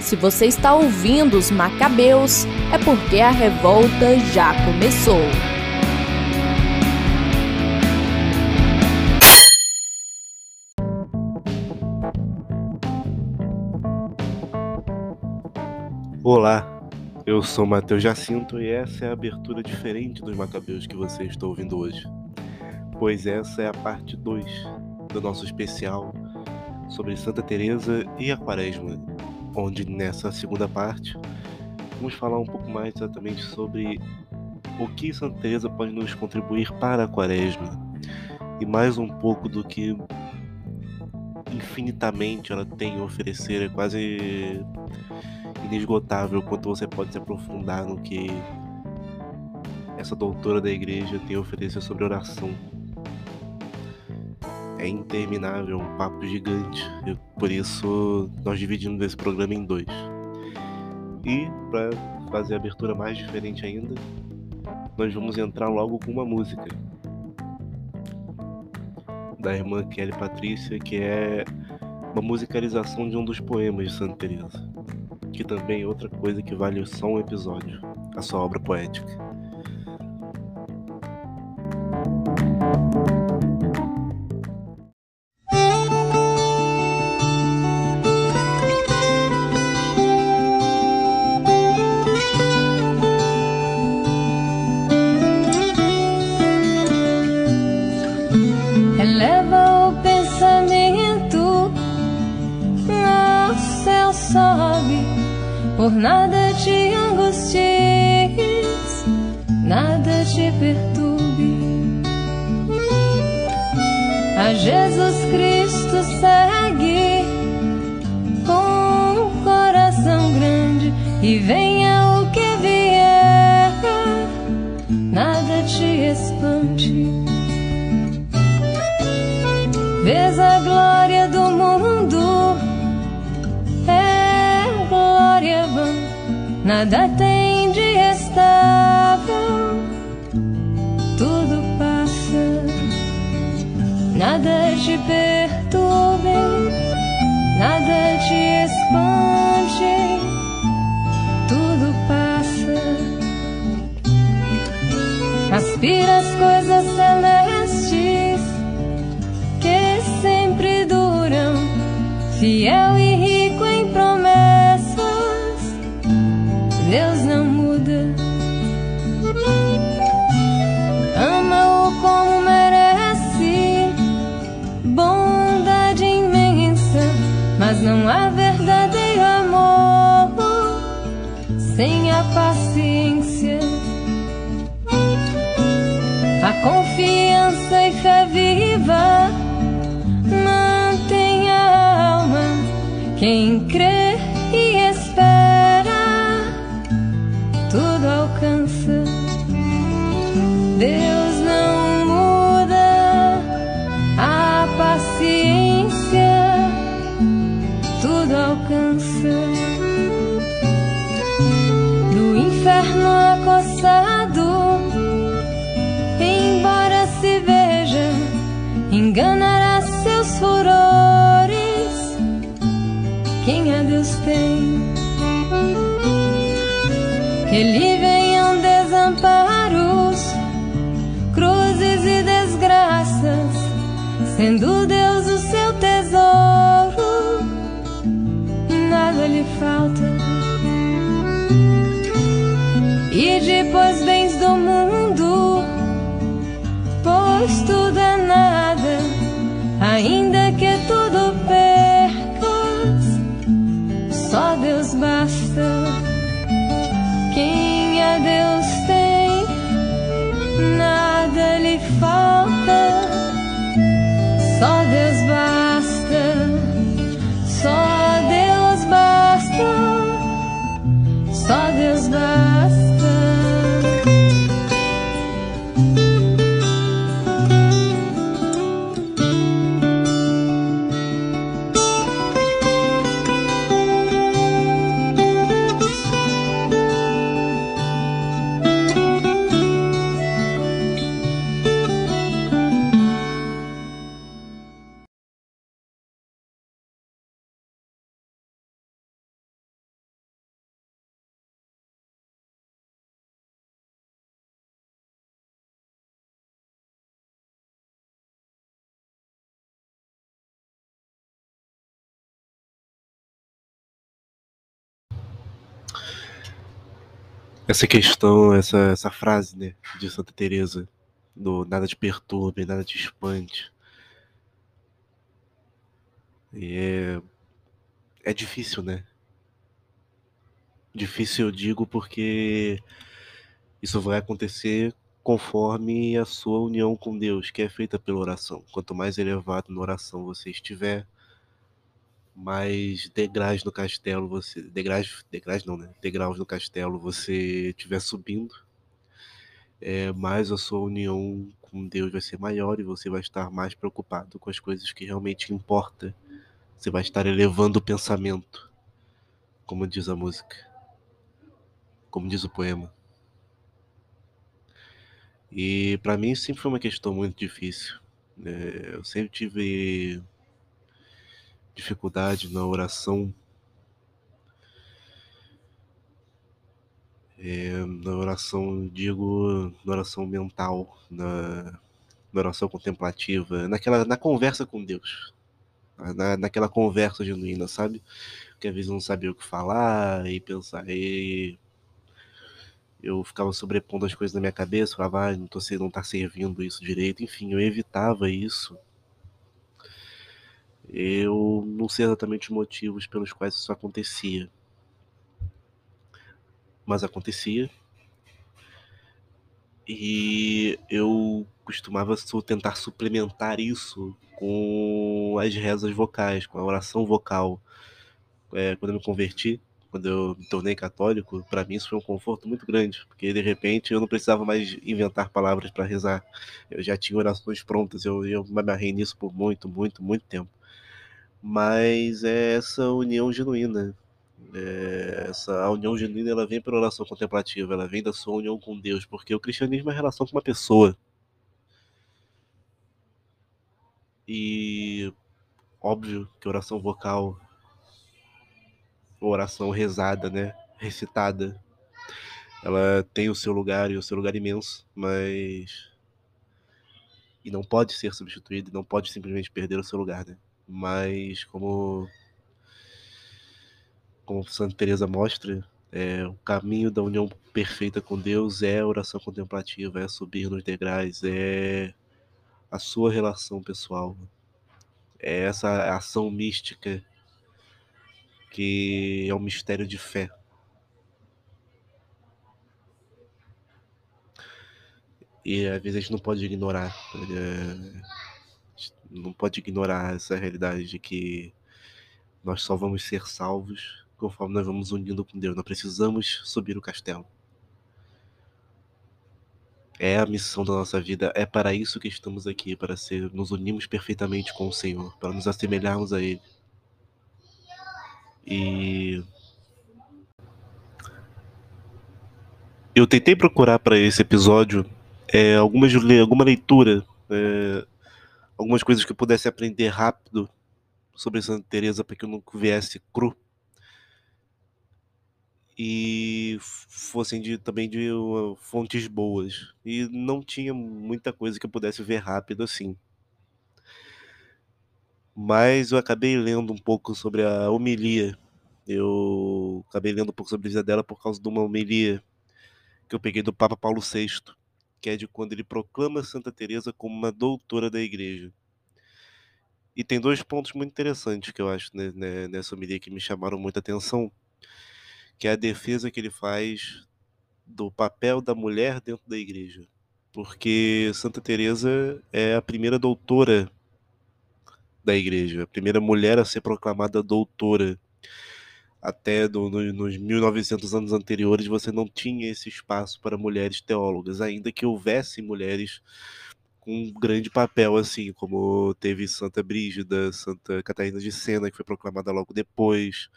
Se você está ouvindo os Macabeus, é porque a revolta já começou. Olá, eu sou Matheus Jacinto e essa é a abertura diferente dos Macabeus que você está ouvindo hoje, pois essa é a parte 2 do nosso especial sobre Santa Teresa e a Quaresma, onde nessa segunda parte vamos falar um pouco mais exatamente sobre o que Santa Teresa pode nos contribuir para a Quaresma e mais um pouco do que infinitamente ela tem a oferecer, é quase inesgotável quanto você pode se aprofundar no que essa doutora da igreja tem a oferecer sobre oração. É interminável, um papo gigante. Por isso nós dividimos esse programa em dois. E para fazer a abertura mais diferente ainda, nós vamos entrar logo com uma música da irmã Kelly Patrícia, que é uma musicalização de um dos poemas de Santa Teresa que também é outra coisa que vale só um episódio, a sua obra poética. Nada paciência. A confiança e fé viva mantém a alma. Quem crê E depois essa questão, essa, essa frase, né, de Santa Teresa, do nada te perturbe, nada te espante. E é, é difícil, né? Difícil eu digo porque isso vai acontecer conforme a sua união com Deus, que é feita pela oração. Quanto mais elevado na oração você estiver, mais degraus no castelo você. Degraus, degraus não, né? Degraus no castelo você estiver subindo, é, mais a sua união com Deus vai ser maior e você vai estar mais preocupado com as coisas que realmente importam. Você vai estar elevando o pensamento, como diz a música, como diz o poema. E para mim sempre foi uma questão muito difícil. É, eu sempre tive dificuldade na oração. É, na oração, digo, na oração mental, na, na oração contemplativa, naquela, na conversa com Deus, na, naquela conversa genuína, sabe? Que às vezes não sabia o que falar e pensar, e eu ficava sobrepondo as coisas na minha cabeça, falava, ah, não, tô, não tá servindo isso direito, enfim, eu evitava isso. Eu não sei exatamente os motivos pelos quais isso acontecia, mas acontecia. E eu costumava tentar suplementar isso com as rezas vocais, com a oração vocal. É, quando eu me converti, quando eu me tornei católico, para mim isso foi um conforto muito grande, porque de repente eu não precisava mais inventar palavras para rezar. Eu já tinha orações prontas, eu, eu me amarrei nisso por muito, muito, muito tempo. Mas é essa união genuína. É essa união genuína ela vem pela oração contemplativa, ela vem da sua união com Deus, porque o cristianismo é relação com uma pessoa. E óbvio que oração vocal oração rezada, né? Recitada. Ela tem o seu lugar e o seu lugar imenso, mas. E não pode ser substituída, não pode simplesmente perder o seu lugar, né? Mas, como. Como Santa Teresa mostra, é, o caminho da união perfeita com Deus é a oração contemplativa, é subir nos degraus, é a sua relação pessoal. É essa ação mística que é um mistério de fé. E às vezes a gente não pode ignorar, é, não pode ignorar essa realidade de que nós só vamos ser salvos conforme nós vamos unindo com Deus. Nós precisamos subir o castelo. É a missão da nossa vida, é para isso que estamos aqui, para ser, nos unirmos perfeitamente com o Senhor, para nos assemelharmos a Ele. E eu tentei procurar para esse episódio é, algumas, alguma leitura, é, algumas coisas que eu pudesse aprender rápido sobre Santa Teresa para que eu não viesse cru. E fossem de, também de uh, fontes boas. E não tinha muita coisa que eu pudesse ver rápido assim. Mas eu acabei lendo um pouco sobre a homilia. Eu acabei lendo um pouco sobre a vida dela por causa de uma homilia que eu peguei do Papa Paulo VI, que é de quando ele proclama Santa Teresa como uma doutora da Igreja. E tem dois pontos muito interessantes que eu acho né, nessa homilia que me chamaram muita atenção, que é a defesa que ele faz do papel da mulher dentro da Igreja, porque Santa Teresa é a primeira doutora da igreja, a primeira mulher a ser proclamada doutora. Até no, nos 1900 anos anteriores você não tinha esse espaço para mulheres teólogas, ainda que houvesse mulheres com um grande papel, assim, como teve Santa Brígida, Santa Catarina de Sena, que foi proclamada logo depois,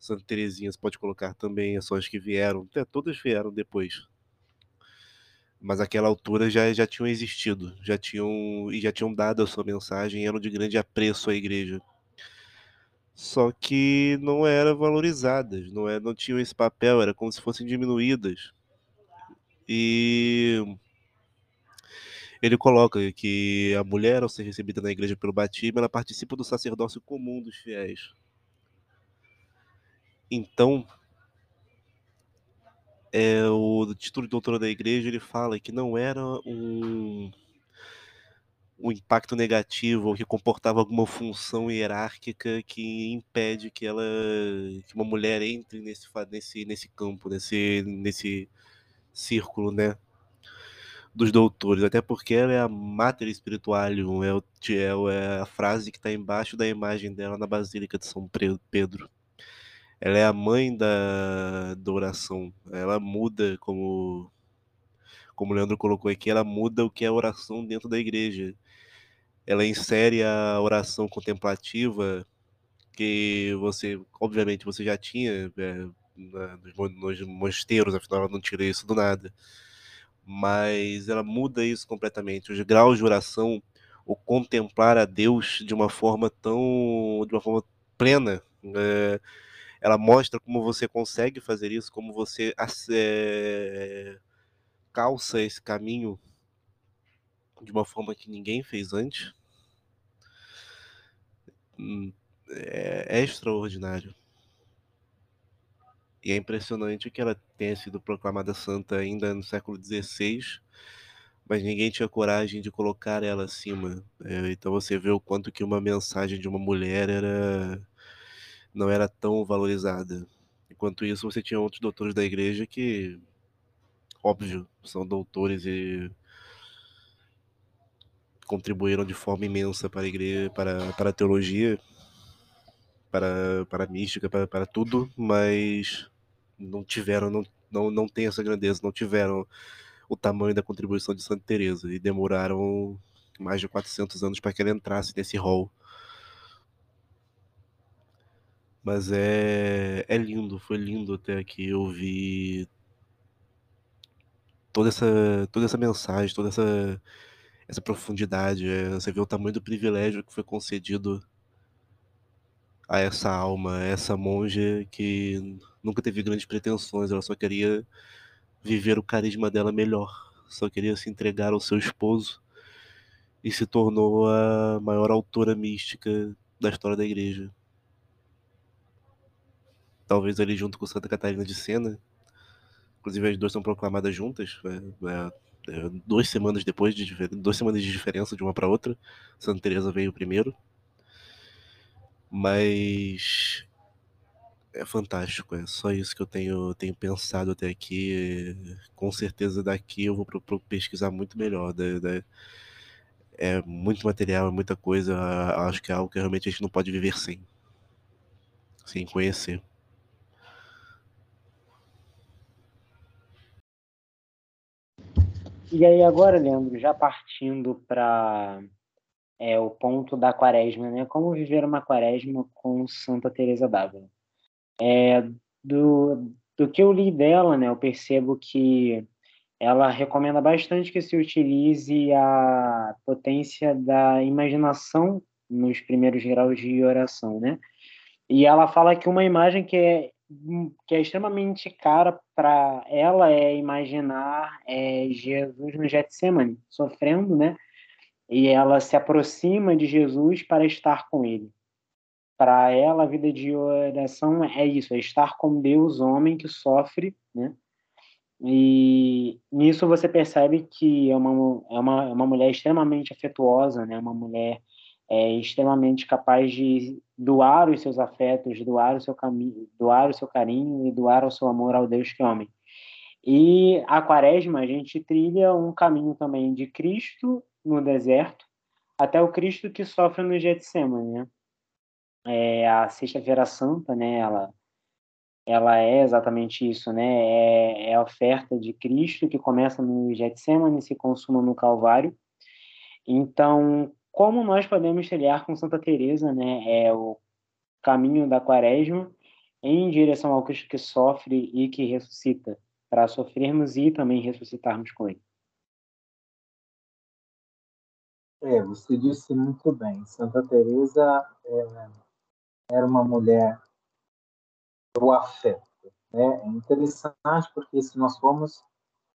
Santa Teresinha, você pode colocar também, são as que vieram, até todas vieram depois, mas aquela altura já, já tinham existido, já tinham e já tinham dado a sua mensagem, eram de grande apreço à igreja. Só que não eram valorizadas, não, é, não tinham esse papel, era como se fossem diminuídas. E ele coloca que a mulher, ao ser recebida na igreja pelo batismo, ela participa do sacerdócio comum dos fiéis. Então, é, o título de doutora da igreja ele fala que não era um, um impacto negativo ou que comportava alguma função hierárquica que impede que ela que uma mulher entre nesse nesse nesse campo nesse nesse círculo né dos doutores até porque ela é a mater espiritualium é, o, é, é a frase que está embaixo da imagem dela na basílica de São Pedro ela é a mãe da, da oração. Ela muda, como, como o Leandro colocou aqui, ela muda o que é oração dentro da igreja. Ela insere a oração contemplativa, que você, obviamente, você já tinha é, nos mosteiros, afinal ela não tira isso do nada. Mas ela muda isso completamente. Os graus de oração, o contemplar a Deus de uma forma tão. de uma forma plena. É, ela mostra como você consegue fazer isso, como você é, calça esse caminho de uma forma que ninguém fez antes. É, é extraordinário. E é impressionante que ela tenha sido proclamada santa ainda no século XVI, mas ninguém tinha coragem de colocar ela acima. É, então você vê o quanto que uma mensagem de uma mulher era não era tão valorizada. Enquanto isso, você tinha outros doutores da igreja que, óbvio, são doutores e contribuíram de forma imensa para a igreja, para, para a teologia, para, para a mística, para, para tudo, mas não tiveram, não, não, não tem essa grandeza, não tiveram o tamanho da contribuição de Santa Teresa e demoraram mais de 400 anos para que ela entrasse nesse rol mas é, é lindo, foi lindo até aqui ouvir toda essa, toda essa mensagem, toda essa, essa profundidade. É, você vê o tamanho do privilégio que foi concedido a essa alma, a essa monja que nunca teve grandes pretensões, ela só queria viver o carisma dela melhor, só queria se entregar ao seu esposo e se tornou a maior autora mística da história da igreja talvez ali junto com Santa Catarina de Sena. Inclusive as duas são proclamadas juntas, é, é, é duas semanas depois, de, duas semanas de diferença de uma para outra. Santa Teresa veio primeiro. Mas é fantástico, é só isso que eu tenho, tenho pensado até aqui. Com certeza daqui eu vou pro, pro pesquisar muito melhor. Da, da, é muito material, é muita coisa. Acho que é algo que realmente a gente não pode viver sem. Sem conhecer. E aí agora, Leandro, já partindo para é, o ponto da quaresma, né? Como viver uma quaresma com Santa Teresa d'Ávila? É, do, do que eu li dela, né, eu percebo que ela recomenda bastante que se utilize a potência da imaginação nos primeiros graus de oração, né? E ela fala que uma imagem que é que é extremamente cara para ela é imaginar é, Jesus no Getsemane, sofrendo, né? E ela se aproxima de Jesus para estar com ele. Para ela, a vida de oração é isso, é estar com Deus, homem que sofre, né? E nisso você percebe que é uma, é uma, é uma mulher extremamente afetuosa, né? Uma mulher é extremamente capaz de doar os seus afetos, doar o seu caminho, doar o seu carinho e doar o seu amor ao Deus que é homem. E a quaresma a gente trilha um caminho também de Cristo no deserto até o Cristo que sofre no Getsemane, né? É, a Sexta-feira Santa, né? Ela ela é exatamente isso, né? É, é a oferta de Cristo que começa no Getsemane e se consuma no Calvário. Então, como nós podemos trilhar com Santa Teresa, né, é o caminho da quaresma em direção ao Cristo que sofre e que ressuscita, para sofrermos e também ressuscitarmos com ele. É, você disse muito bem. Santa Teresa é, era uma mulher do afeto. Né? É interessante porque se nós formos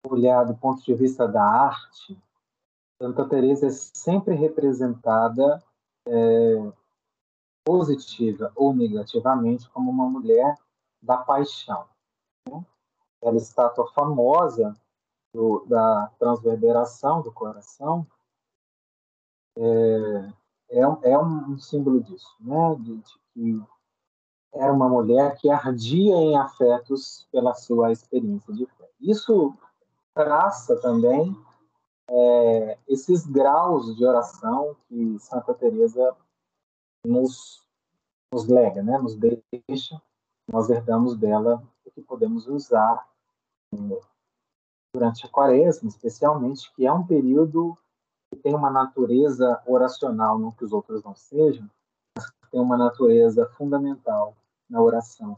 olhar do ponto de vista da arte, Santa Teresa é sempre representada é, positiva ou negativamente como uma mulher da paixão. Né? aquela estátua famosa do, da transverberação do coração, é, é, é um, símbolo disso, né? De, de, que era uma mulher que ardia em afetos pela sua experiência de fé. Isso traça também é, esses graus de oração que Santa Teresa nos, nos lega, né? Nos deixa, nós herdamos dela o que podemos usar durante a quaresma, especialmente, que é um período que tem uma natureza oracional, não que os outros não sejam, mas que tem uma natureza fundamental na oração.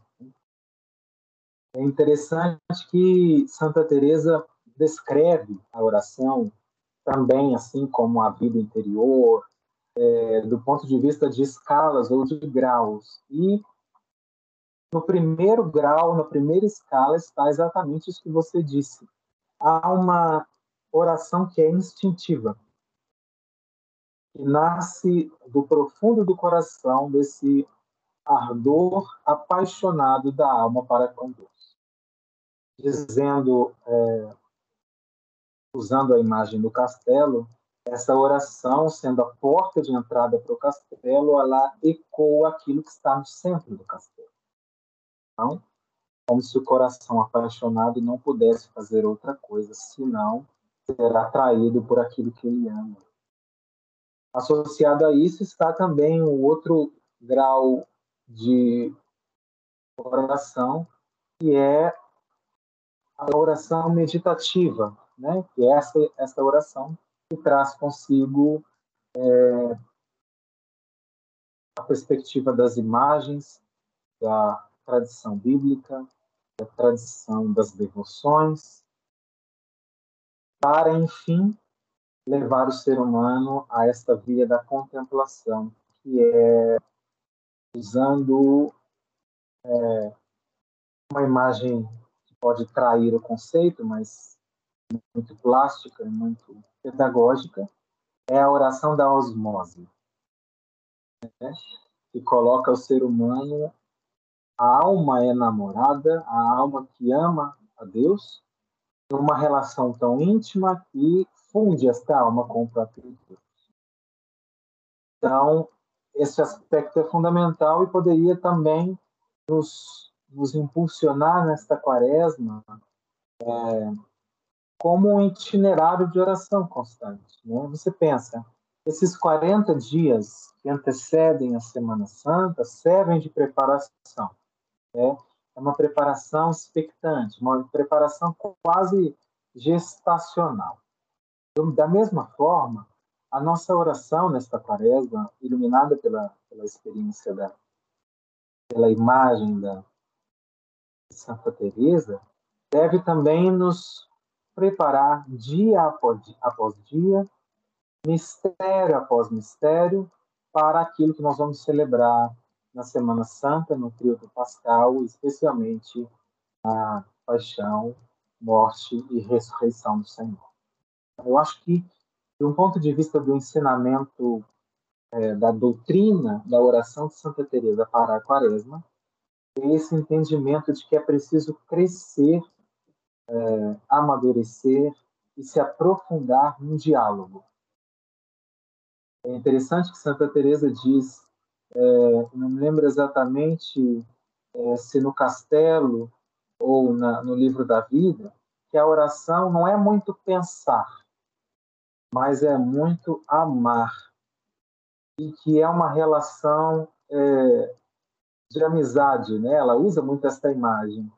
É interessante que Santa Teresa descreve a oração também assim como a vida interior, é, do ponto de vista de escalas ou de graus. E no primeiro grau, na primeira escala, está exatamente isso que você disse. Há uma oração que é instintiva, que nasce do profundo do coração, desse ardor apaixonado da alma para com Deus. Dizendo, é, usando a imagem do castelo, essa oração, sendo a porta de entrada para o castelo, ela ecoa aquilo que está no centro do castelo. Então, como se o coração apaixonado não pudesse fazer outra coisa, senão ser atraído por aquilo que ele ama. Associado a isso está também o outro grau de oração, que é a oração meditativa, né? que é essa, essa oração que traz consigo é, a perspectiva das imagens, da tradição bíblica, da tradição das devoções, para, enfim, levar o ser humano a esta via da contemplação, que é usando é, uma imagem que pode trair o conceito, mas muito plástica, muito pedagógica, é a oração da osmose, né? que coloca o ser humano, a alma enamorada, a alma que ama a Deus, numa relação tão íntima que funde esta alma com o próprio Deus. Então, esse aspecto é fundamental e poderia também nos, nos impulsionar nesta quaresma é, como um itinerário de oração constante. Né? Você pensa, esses 40 dias que antecedem a Semana Santa servem de preparação. Né? É uma preparação expectante, uma preparação quase gestacional. Da mesma forma, a nossa oração nesta quaresma, iluminada pela, pela experiência da pela imagem da Santa Teresa, deve também nos preparar dia após, dia, mistério após mistério, para aquilo que nós vamos celebrar na Semana Santa, no Tríodo Pascal, especialmente a paixão, morte e ressurreição do Senhor. Eu acho que, de um ponto de vista do ensinamento é, da doutrina da oração de Santa Teresa para a Quaresma, esse entendimento de que é preciso crescer, é, amadurecer e se aprofundar no diálogo. É interessante que Santa Teresa diz, é, não me lembro exatamente é, se no Castelo ou na, no Livro da Vida, que a oração não é muito pensar, mas é muito amar. E que é uma relação é, de amizade, né? Ela usa muito esta imagem.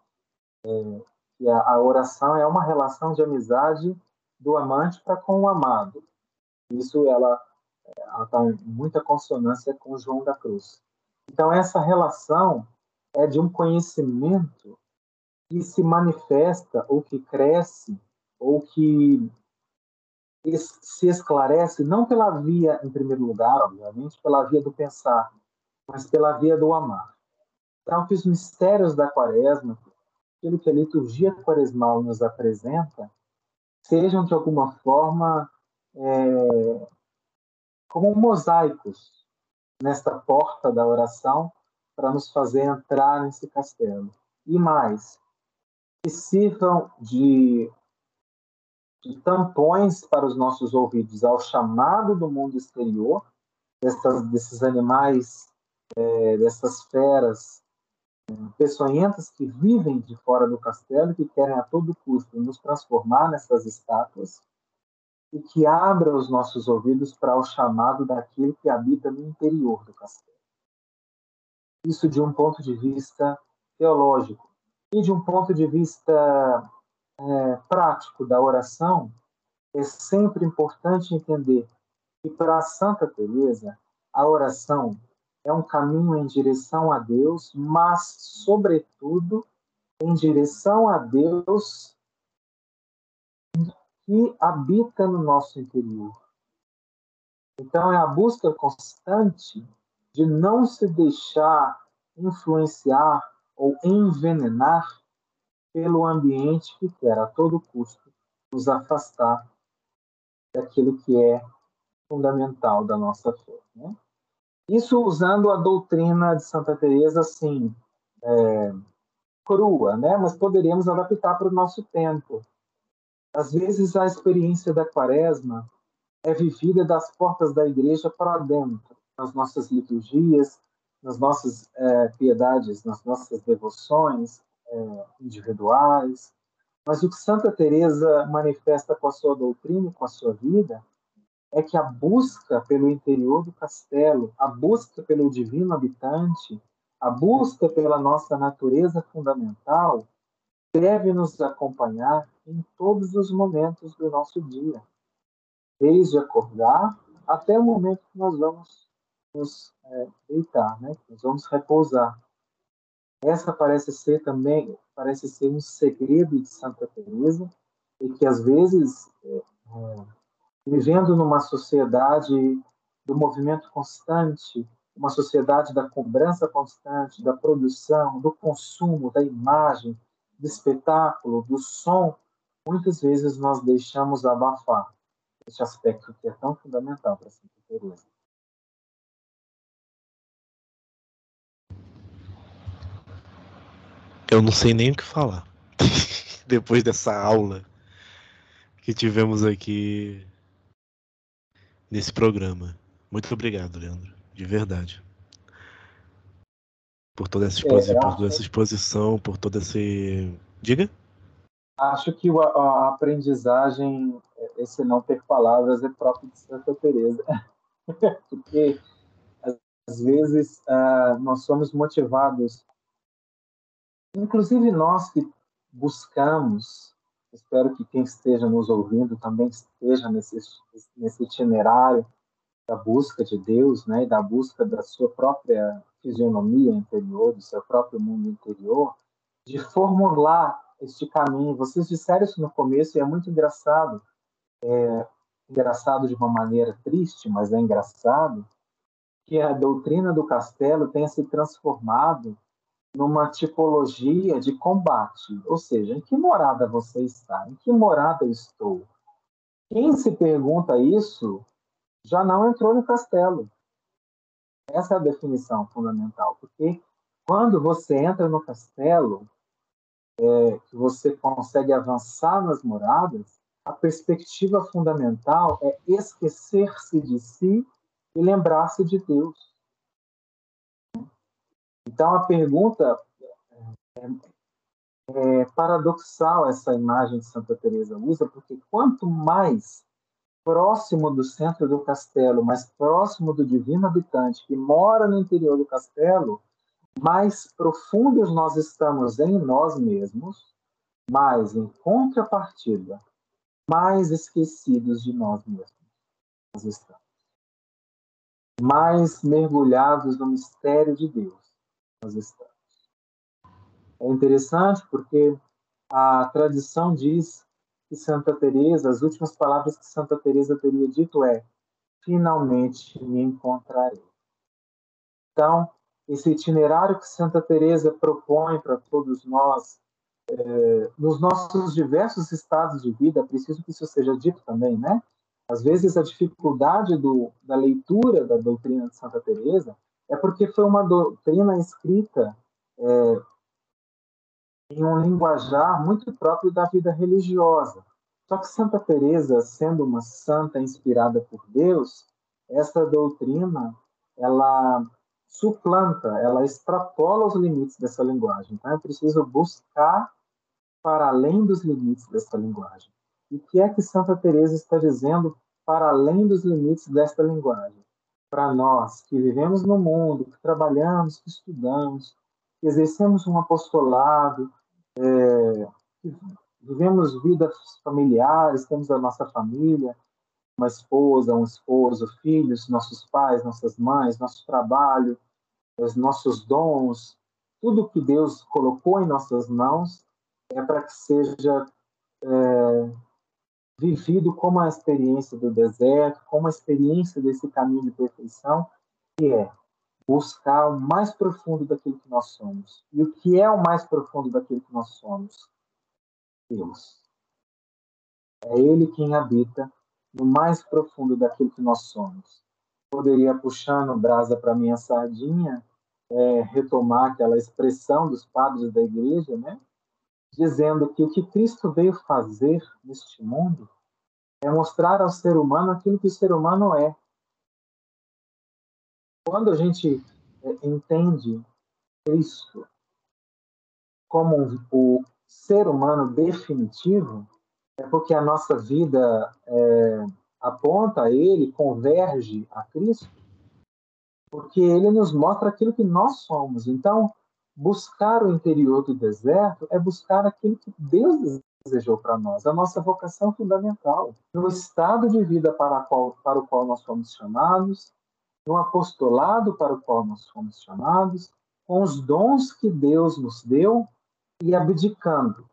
É, que a, a oração é uma relação de amizade do amante para com o amado. Isso ela está em muita consonância com João da Cruz. Então, essa relação é de um conhecimento que se manifesta, ou que cresce, ou que se esclarece não pela via, em primeiro lugar, obviamente, pela via do pensar, mas pela via do amar. Então, que os mistérios da quaresma, aquilo que a liturgia quaresmal nos apresenta, sejam, de alguma forma, é, como mosaicos nesta porta da oração para nos fazer entrar nesse castelo. E mais, que sirvam de, de tampões para os nossos ouvidos ao chamado do mundo exterior, dessas, desses animais, é, dessas feras peçonhentas que vivem de fora do castelo e que querem a todo custo nos transformar nessas estátuas, e que abra os nossos ouvidos para o chamado daquele que habita no interior do castelo. Isso de um ponto de vista teológico. E de um ponto de vista é, prático da oração, é sempre importante entender que para Santa Teresa a oração é um caminho em direção a Deus, mas sobretudo em direção a Deus que habita no nosso interior. Então, é a busca constante de não se deixar influenciar ou envenenar pelo ambiente que quer a todo custo nos afastar daquilo que é fundamental da nossa fé. Né? Isso usando a doutrina de Santa Teresa assim é, crua, né? Mas poderíamos adaptar para o nosso tempo. Às vezes a experiência da quaresma é vivida das portas da igreja para dentro, nas nossas liturgias, nas nossas é, piedades, nas nossas devoções é, individuais. Mas o que Santa Teresa manifesta com a sua doutrina, com a sua vida, é que a busca pelo interior do castelo, a busca pelo divino habitante, a busca pela nossa natureza fundamental, deve nos acompanhar em todos os momentos do nosso dia, desde acordar até o momento que nós vamos nos é, deitar, né? nós vamos repousar. Essa parece ser também parece ser um segredo de Santa Teresa e que às vezes é, é, vivendo numa sociedade do movimento constante, uma sociedade da cobrança constante, da produção, do consumo, da imagem, do espetáculo, do som, muitas vezes nós deixamos abafar esse aspecto que é tão fundamental para Santa Teresa. Eu não sei nem o que falar. Depois dessa aula que tivemos aqui nesse programa. Muito obrigado, Leandro. De verdade por toda essa exposição, é, por toda essa exposição, por toda esse. Diga? Acho que a, aprendizagem, esse não ter palavras, é próprio de Santa Teresa, porque às vezes uh, nós somos motivados, inclusive nós que buscamos, espero que quem esteja nos ouvindo também esteja nesse, nesse itinerário da busca de Deus, né, e da busca da sua própria fisionomia interior, do seu próprio mundo interior, de formular este caminho. Vocês disseram isso no começo e é muito engraçado. É, engraçado de uma maneira triste, mas é engraçado, que a doutrina do castelo tenha se transformado numa tipologia de combate. Ou seja, em que morada você está? Em que morada estou? Quem se pergunta isso já não entrou no castelo. Essa é a definição fundamental, porque quando você entra no castelo, é, você consegue avançar nas moradas, a perspectiva fundamental é esquecer-se de si e lembrar-se de Deus. Então a pergunta é, é, paradoxal essa imagem de Santa Teresa usa, porque quanto mais próximo do centro do castelo, mais próximo do divino habitante que mora no interior do castelo, mais profundos nós estamos em nós mesmos, mais em contrapartida, mais esquecidos de nós mesmos nós estamos. Mais mergulhados no mistério de Deus nós estamos. É interessante porque a tradição diz que Santa Teresa, as últimas palavras que Santa Teresa teria dito é: finalmente me encontrarei. Então, esse itinerário que Santa Teresa propõe para todos nós, é, nos nossos diversos estados de vida, preciso que isso seja dito também, né? Às vezes a dificuldade do, da leitura da doutrina de Santa Teresa é porque foi uma doutrina escrita é, em um linguajar muito próprio da vida religiosa. Só que Santa Teresa, sendo uma santa inspirada por Deus, essa doutrina ela suplanta, ela extrapola os limites dessa linguagem. Então é preciso buscar para além dos limites dessa linguagem. E o que é que Santa Teresa está dizendo para além dos limites desta linguagem? Para nós que vivemos no mundo, que trabalhamos, que estudamos, que exercemos um apostolado, é, que vivemos vidas familiares, temos a nossa família, uma esposa, um esposo, filhos, nossos pais, nossas mães, nosso trabalho, os nossos dons, tudo que Deus colocou em nossas mãos é para que seja é, vivido como a experiência do deserto, como a experiência desse caminho de perfeição, que é buscar o mais profundo daquilo que nós somos. E o que é o mais profundo daquilo que nós somos? Deus. É Ele quem habita no mais profundo daquilo que nós somos. Poderia, puxando brasa para minha sardinha, é, retomar aquela expressão dos padres da igreja, né? Dizendo que o que Cristo veio fazer neste mundo é mostrar ao ser humano aquilo que o ser humano é. Quando a gente é, entende Cristo como o ser humano definitivo, é porque a nossa vida é, aponta a Ele, converge a Cristo, porque Ele nos mostra aquilo que nós somos. Então, buscar o interior do deserto é buscar aquilo que Deus desejou para nós, a nossa vocação fundamental, no estado de vida para, qual, para o qual nós fomos chamados, no apostolado para o qual nós fomos chamados, com os dons que Deus nos deu e abdicando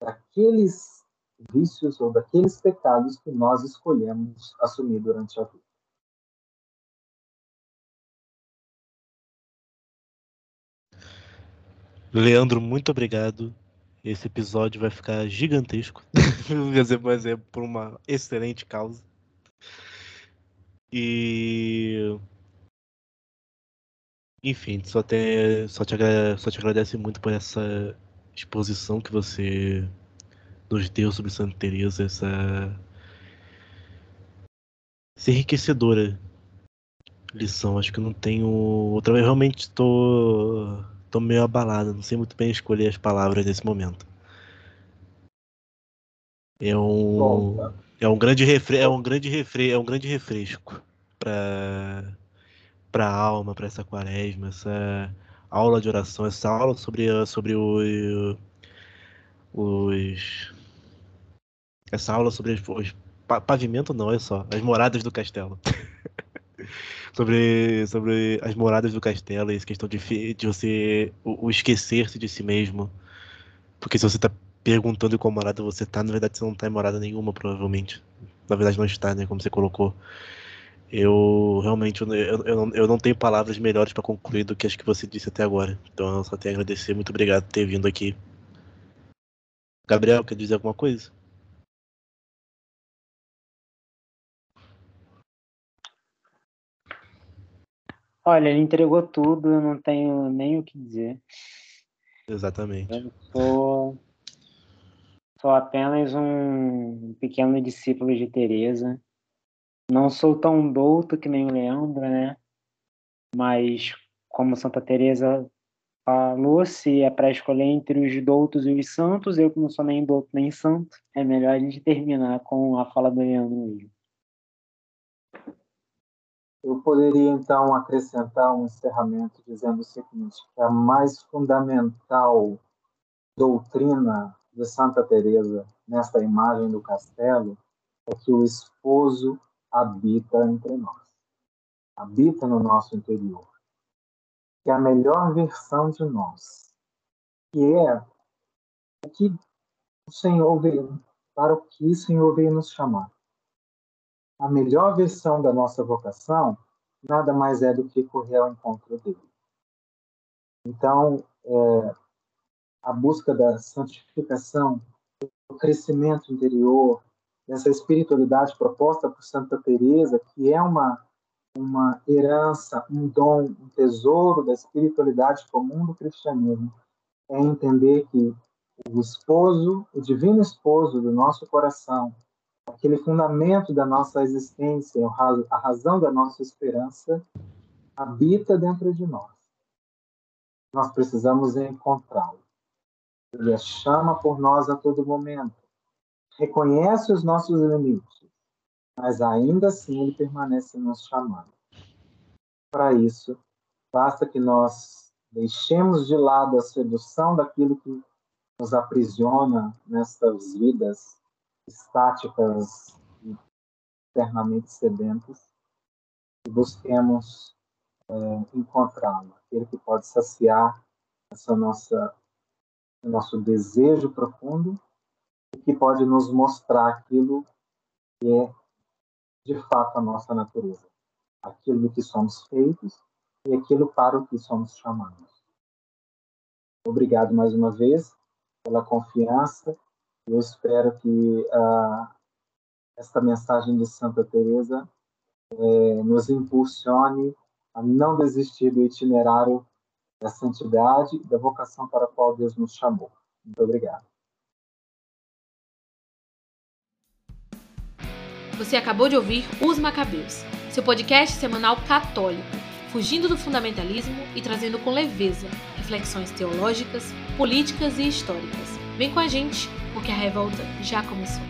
daqueles vícios ou daqueles pecados que nós escolhemos assumir durante a vida. Leandro, muito obrigado. Esse episódio vai ficar gigantesco. Mas é por uma excelente causa. E. Enfim, só, te, só, te, só te agradece muito por essa exposição que você nos deu sobre Santa Teresa, essa, essa enriquecedora lição. Acho que não tenho outra. Eu realmente estou tô meio abalado, não sei muito bem escolher as palavras nesse momento. É um Bom, é um grande refre, é um grande refre, é um grande refresco para para a alma, para essa quaresma, essa aula de oração, essa aula sobre sobre o, os essa aula sobre os, os pavimento não, é só as moradas do castelo. sobre, sobre as moradas do castelo e essa questão de, de você o, o esquecer-se de si mesmo. Porque se você está perguntando qual morada você está, na verdade você não está em morada nenhuma, provavelmente. Na verdade não está, né? Como você colocou. Eu realmente eu, eu, não, eu não tenho palavras melhores para concluir do que as que você disse até agora. Então eu só tenho a agradecer. Muito obrigado por ter vindo aqui. Gabriel, quer dizer alguma coisa? Olha, ele entregou tudo, eu não tenho nem o que dizer. Exatamente. Eu sou, sou apenas um pequeno discípulo de Teresa. Não sou tão douto que nem o Leandro, né? Mas como Santa Teresa falou, se é para escolher entre os doutos e os santos, eu que não sou nem douto nem santo, é melhor a gente terminar com a fala do Leandro mesmo. Eu poderia então acrescentar um encerramento dizendo o seguinte: que a mais fundamental doutrina de Santa Teresa nesta imagem do castelo é que o esposo habita entre nós, habita no nosso interior, que é a melhor versão de nós, que é o que o Senhor veio, para o que o Senhor veio nos chamar a melhor versão da nossa vocação nada mais é do que correr ao encontro dele. Então, é, a busca da santificação, do crescimento interior, dessa espiritualidade proposta por Santa Teresa, que é uma uma herança, um dom, um tesouro da espiritualidade comum do cristianismo, é entender que o esposo, o divino esposo do nosso coração, aquele fundamento da nossa existência, a razão da nossa esperança, habita dentro de nós. Nós precisamos encontrá-lo. Ele chama por nós a todo momento, reconhece os nossos limites, mas ainda assim ele permanece nos chamando. Para isso, basta que nós deixemos de lado a sedução daquilo que nos aprisiona nestas vidas estáticas e eternamente sedentas e busquemos é, encontrá-lo, aquele que pode saciar essa nossa nosso desejo profundo e que pode nos mostrar aquilo que é de fato a nossa natureza, aquilo do que somos feitos e aquilo para o que somos chamados. Obrigado mais uma vez pela confiança. Eu espero que uh, esta mensagem de Santa Teresa eh, nos impulsione a não desistir do itinerário da santidade da vocação para a qual Deus nos chamou. Muito obrigado. Você acabou de ouvir Os Macabeus, seu podcast semanal católico, fugindo do fundamentalismo e trazendo com leveza reflexões teológicas, políticas e históricas. Vem com a gente, porque a revolta já começou.